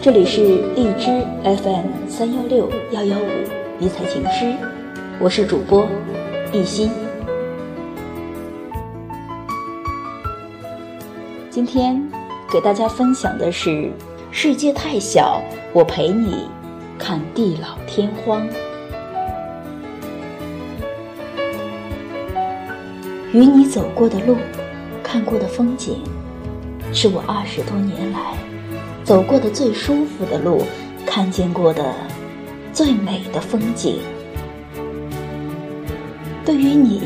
这里是荔枝 FM 三幺六幺幺五迷彩情诗，我是主播一心。今天给大家分享的是：世界太小，我陪你看地老天荒。与你走过的路，看过的风景，是我二十多年来走过的最舒服的路，看见过的最美的风景。对于你，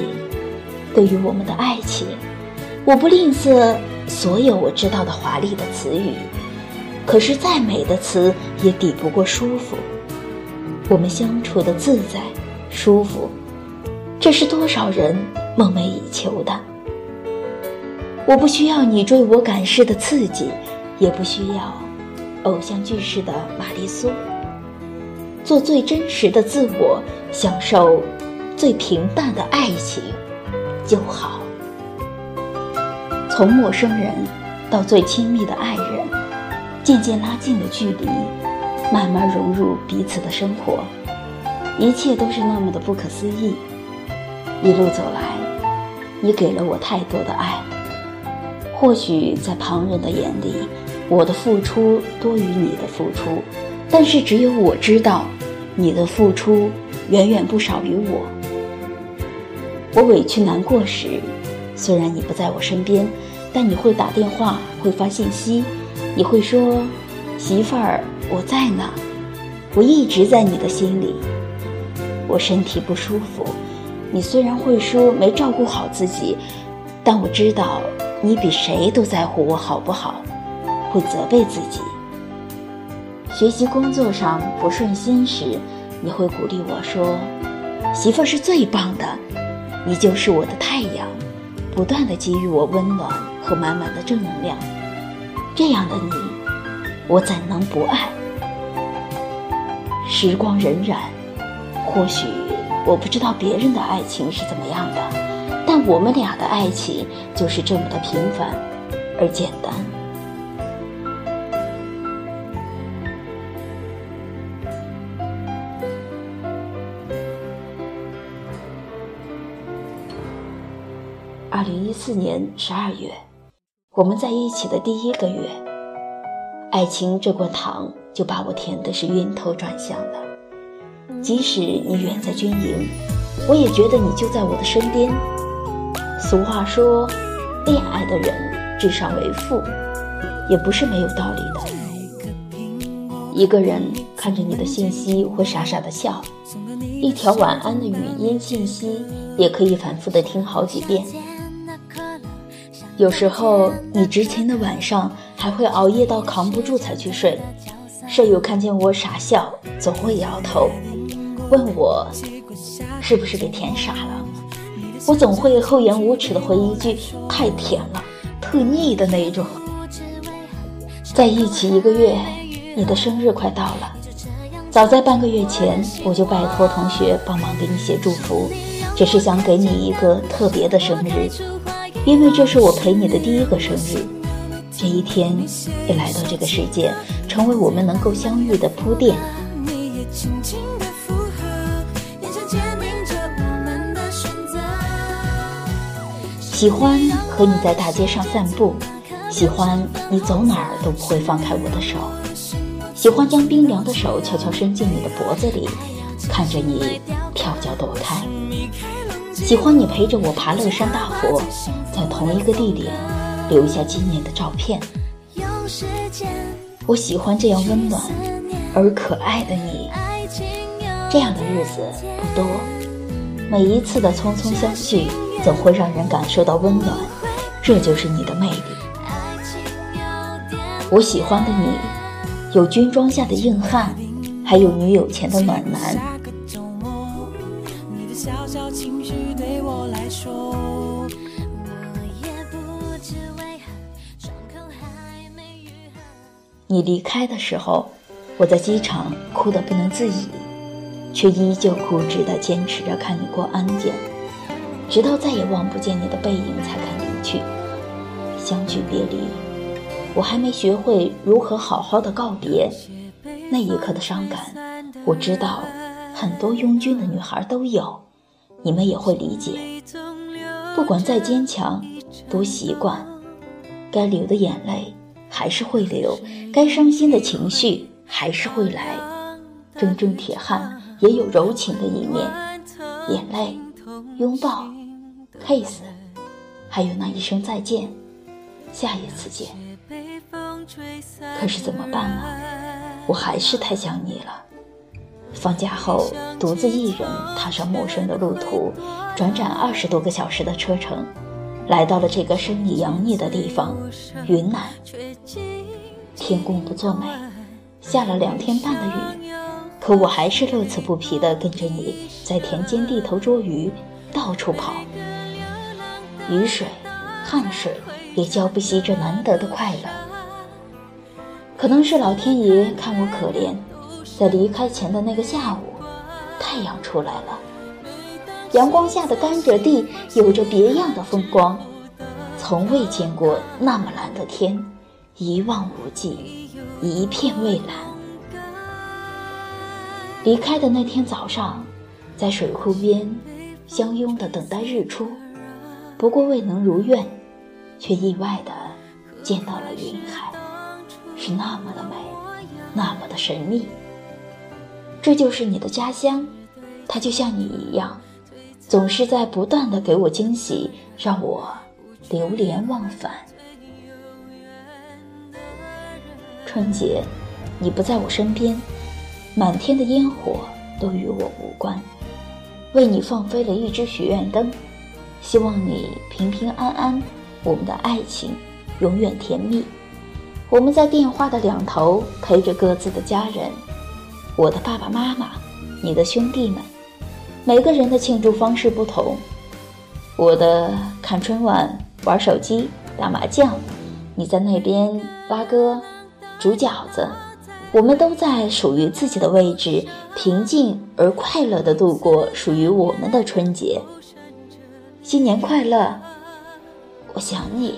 对于我们的爱情，我不吝啬所有我知道的华丽的词语，可是再美的词也抵不过舒服。我们相处的自在、舒服，这是多少人。梦寐以求的，我不需要你追我赶式的刺激，也不需要偶像剧式的玛丽苏。做最真实的自我，享受最平淡的爱情就好。从陌生人到最亲密的爱人，渐渐拉近了距离，慢慢融入彼此的生活，一切都是那么的不可思议。一路走来。你给了我太多的爱，或许在旁人的眼里，我的付出多于你的付出，但是只有我知道，你的付出远远不少于我。我委屈难过时，虽然你不在我身边，但你会打电话，会发信息，你会说：“媳妇儿，我在呢，我一直在你的心里。”我身体不舒服。你虽然会说没照顾好自己，但我知道你比谁都在乎我好不好，会责备自己。学习工作上不顺心时，你会鼓励我说：“媳妇儿是最棒的，你就是我的太阳，不断的给予我温暖和满满的正能量。”这样的你，我怎能不爱？时光荏苒，或许。我不知道别人的爱情是怎么样的，但我们俩的爱情就是这么的平凡而简单。二零一四年十二月，我们在一起的第一个月，爱情这罐糖就把我甜的是晕头转向的。即使你远在军营，我也觉得你就在我的身边。俗话说，恋爱的人智商为负，也不是没有道理的。一个人看着你的信息会傻傻的笑，一条晚安的语音信息也可以反复的听好几遍。有时候你执勤的晚上还会熬夜到扛不住才去睡，舍友看见我傻笑，总会摇头。问我是不是给甜傻了？我总会厚颜无耻的回一句：“太甜了，特腻的那种。”在一起一个月，你的生日快到了。早在半个月前，我就拜托同学帮忙给你写祝福，只是想给你一个特别的生日，因为这是我陪你的第一个生日。这一天也来到这个世界，成为我们能够相遇的铺垫。喜欢和你在大街上散步，喜欢你走哪儿都不会放开我的手，喜欢将冰凉的手悄悄伸进你的脖子里，看着你跳脚躲开，喜欢你陪着我爬乐山大佛，在同一个地点留下纪念的照片。我喜欢这样温暖而可爱的你，这样的日子不多，每一次的匆匆相聚。总会让人感受到温暖，这就是你的魅力。我喜欢的你，有军装下的硬汉，还有女友前的暖男。你离开的时候，我在机场哭得不能自已，却依旧固执地坚持着看你过安检。直到再也望不见你的背影，才肯离去。相聚别离，我还没学会如何好好的告别。那一刻的伤感，我知道很多拥军的女孩都有，你们也会理解。不管再坚强，都习惯，该流的眼泪还是会流，该伤心的情绪还是会来。铮铮铁汉也有柔情的一面，眼泪、拥抱、kiss，还有那一声再见，下一次见。可是怎么办呢？我还是太想你了。放假后，独自一人踏上陌生的路途，转转二十多个小时的车程，来到了这个生你养你的地方——云南。天公不作美，下了两天半的雨，可我还是乐此不疲地跟着你在田间地头捉鱼，到处跑。雨水、汗水也浇不熄这难得的快乐。可能是老天爷看我可怜，在离开前的那个下午，太阳出来了。阳光下的甘蔗地有着别样的风光，从未见过那么蓝的天，一望无际，一片蔚蓝。离开的那天早上，在水库边相拥的等待日出，不过未能如愿，却意外的见到了云海。是那么的美，那么的神秘。这就是你的家乡，它就像你一样，总是在不断的给我惊喜，让我流连忘返。春节，你不在我身边，满天的烟火都与我无关。为你放飞了一只许愿灯，希望你平平安安，我们的爱情永远甜蜜。我们在电话的两头陪着各自的家人，我的爸爸妈妈，你的兄弟们，每个人的庆祝方式不同。我的看春晚、玩手机、打麻将，你在那边拉歌、煮饺子，我们都在属于自己的位置，平静而快乐地度过属于我们的春节。新年快乐！我想你。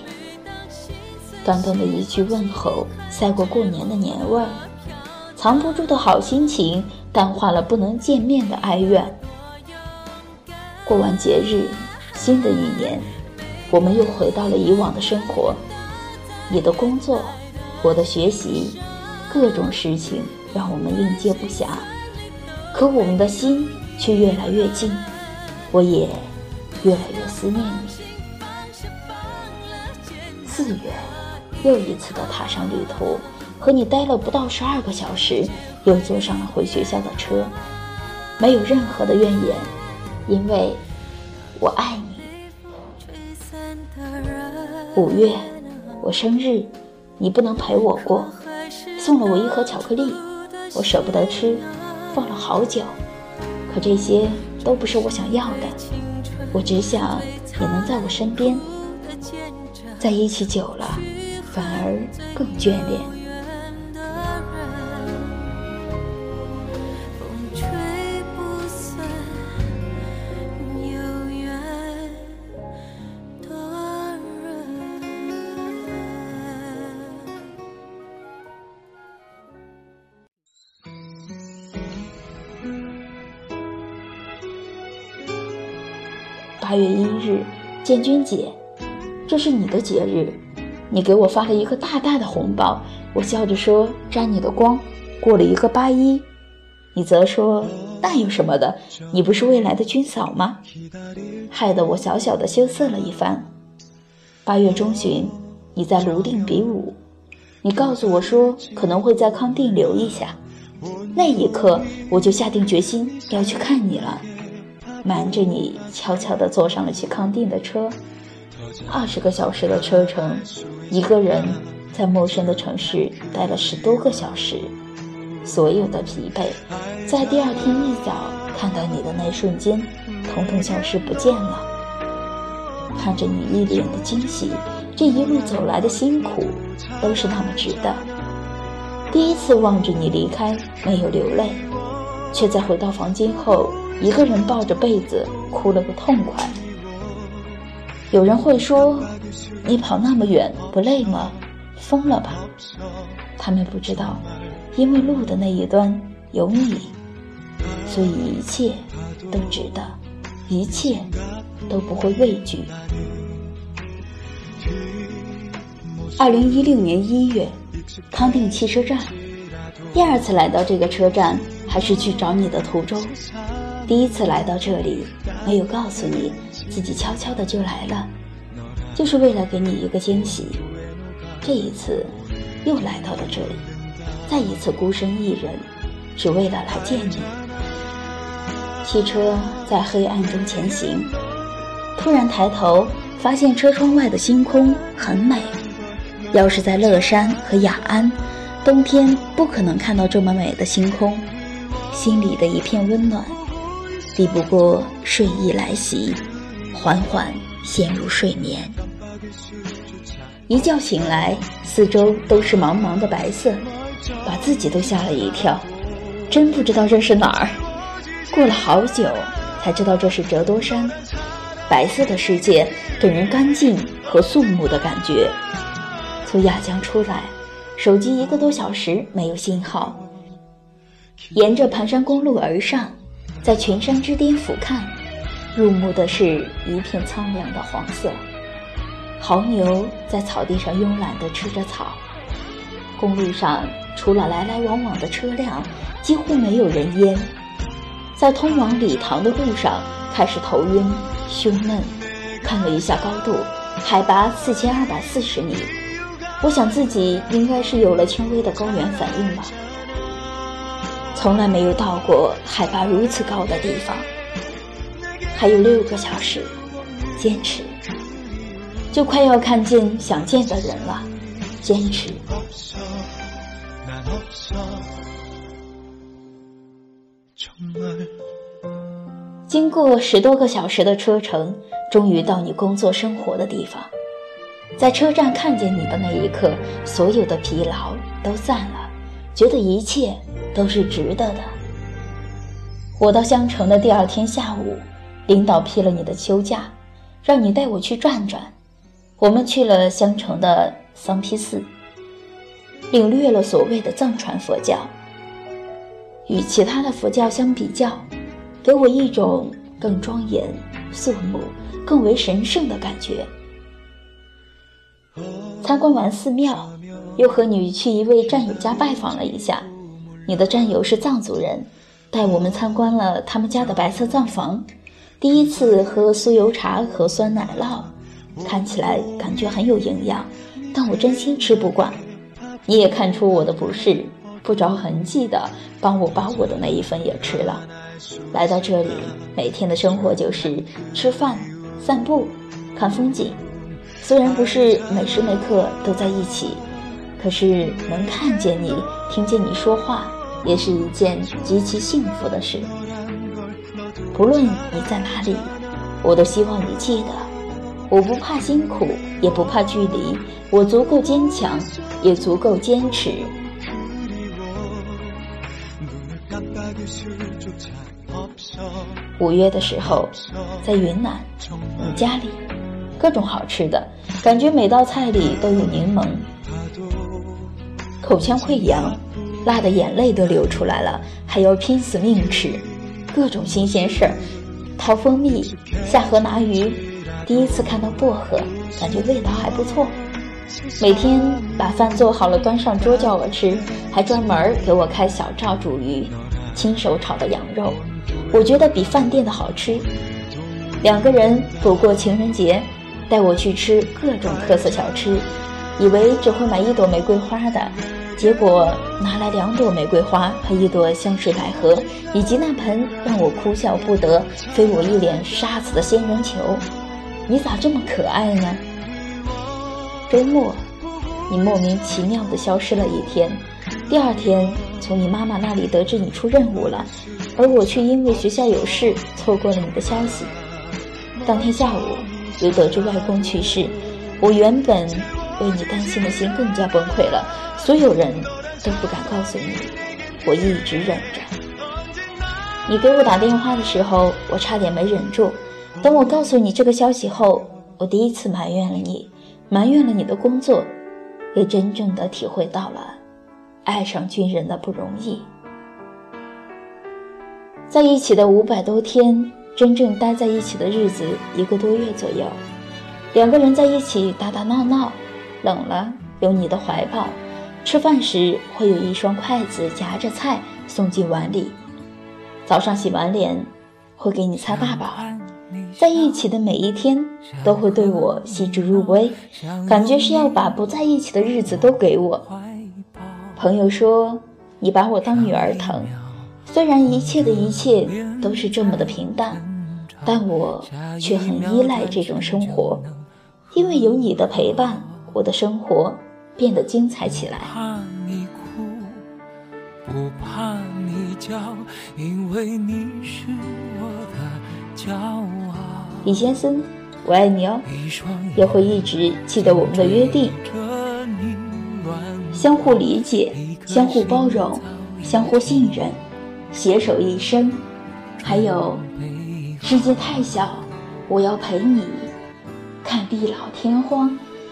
短短的一句问候，赛过过年的年味儿，藏不住的好心情，淡化了不能见面的哀怨。过完节日，新的一年，我们又回到了以往的生活。你的工作，我的学习，各种事情让我们应接不暇，可我们的心却越来越近，我也越来越思念你。四月。又一次的踏上旅途，和你待了不到十二个小时，又坐上了回学校的车，没有任何的怨言，因为我爱你。五月，我生日，你不能陪我过，送了我一盒巧克力，我舍不得吃，放了好久，可这些都不是我想要的，我只想你能在我身边，在一起久了。反而更眷恋。建军姐，这是你的节日。你给我发了一个大大的红包，我笑着说：“沾你的光。”过了一个八一，你则说：“那有什么的？你不是未来的军嫂吗？”害得我小小的羞涩了一番。八月中旬，你在泸定比武，你告诉我说可能会在康定留一下。那一刻，我就下定决心要去看你了，瞒着你，悄悄地坐上了去康定的车。二十个小时的车程，一个人在陌生的城市待了十多个小时，所有的疲惫，在第二天一早看到你的那瞬间，统统消失不见了。看着你一脸的惊喜，这一路走来的辛苦，都是那么值得。第一次望着你离开，没有流泪，却在回到房间后，一个人抱着被子哭了个痛快。有人会说，你跑那么远不累吗？疯了吧？他们不知道，因为路的那一端有你，所以一切都值得，一切都不会畏惧。二零一六年一月，康定汽车站，第二次来到这个车站，还是去找你的途中。第一次来到这里，没有告诉你，自己悄悄的就来了，就是为了给你一个惊喜。这一次，又来到了这里，再一次孤身一人，只为了来见你。汽车在黑暗中前行，突然抬头，发现车窗外的星空很美。要是在乐山和雅安，冬天不可能看到这么美的星空，心里的一片温暖。抵不过睡意来袭，缓缓陷入睡眠。一觉醒来，四周都是茫茫的白色，把自己都吓了一跳。真不知道这是哪儿。过了好久，才知道这是折多山。白色的世界给人干净和肃穆的感觉。从雅江出来，手机一个多小时没有信号。沿着盘山公路而上。在群山之巅俯瞰，入目的是一片苍凉的黄色。牦牛在草地上慵懒地吃着草。公路上除了来来往往的车辆，几乎没有人烟。在通往礼堂的路上，开始头晕、胸闷。看了一下高度，海拔四千二百四十米。我想自己应该是有了轻微的高原反应吧。从来没有到过海拔如此高的地方，还有六个小时，坚持，就快要看见想见的人了，坚持。经过十多个小时的车程，终于到你工作生活的地方，在车站看见你的那一刻，所有的疲劳都散了，觉得一切。都是值得的。我到香城的第二天下午，领导批了你的休假，让你带我去转转。我们去了香城的桑皮寺，领略了所谓的藏传佛教。与其他的佛教相比较，给我一种更庄严、肃穆、更为神圣的感觉。参观完寺庙，又和你去一位战友家拜访了一下。你的战友是藏族人，带我们参观了他们家的白色藏房。第一次喝酥油茶和酸奶酪，看起来感觉很有营养，但我真心吃不惯。你也看出我的不适，不着痕迹的帮我把我的那一份也吃了。来到这里，每天的生活就是吃饭、散步、看风景。虽然不是每时每刻都在一起。可是能看见你，听见你说话，也是一件极其幸福的事。不论你在哪里，我都希望你记得，我不怕辛苦，也不怕距离，我足够坚强，也足够坚持。五月的时候，在云南，你家里，各种好吃的，感觉每道菜里都有柠檬。口腔溃疡，辣的眼泪都流出来了，还要拼死命吃，各种新鲜事儿，淘蜂蜜，下河拿鱼，第一次看到薄荷，感觉味道还不错。每天把饭做好了端上桌叫我吃，还专门给我开小灶煮鱼，亲手炒的羊肉，我觉得比饭店的好吃。两个人不过情人节，带我去吃各种特色小吃。以为只会买一朵玫瑰花的，结果拿来两朵玫瑰花和一朵香水百合，以及那盆让我哭笑不得、飞我一脸沙子的仙人球。你咋这么可爱呢？周末，你莫名其妙地消失了一天。第二天，从你妈妈那里得知你出任务了，而我却因为学校有事错过了你的消息。当天下午，又得知外公去世，我原本。为你担心的心更加崩溃了，所有人都不敢告诉你，我一直忍着。你给我打电话的时候，我差点没忍住。等我告诉你这个消息后，我第一次埋怨了你，埋怨了你的工作，也真正的体会到了爱上军人的不容易。在一起的五百多天，真正待在一起的日子一个多月左右，两个人在一起打打闹闹，冷了有你的怀抱，吃饭时会有一双筷子夹着菜送进碗里，早上洗完脸会给你擦大宝。在一起的每一天都会对我细致入微，感觉是要把不在一起的日子都给我。朋友说你把我当女儿疼，虽然一切的一切都是这么的平淡，但我却很依赖这种生活，因为有你的陪伴，我的生活变得精彩起来。不怕你叫，因为你是我的骄傲。李先生，我爱你哦，也会一直记得我们的约定，相互理解，相互包容，相互信任，携手一生。还有，世界太小，我要陪你看地老天荒。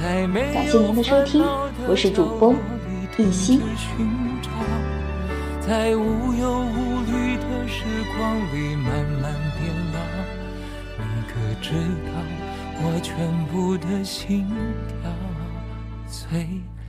感谢您的收听，我是主播一心。在无忧无虑的时光里慢慢变老，你可知道？我全部的心跳随你跳。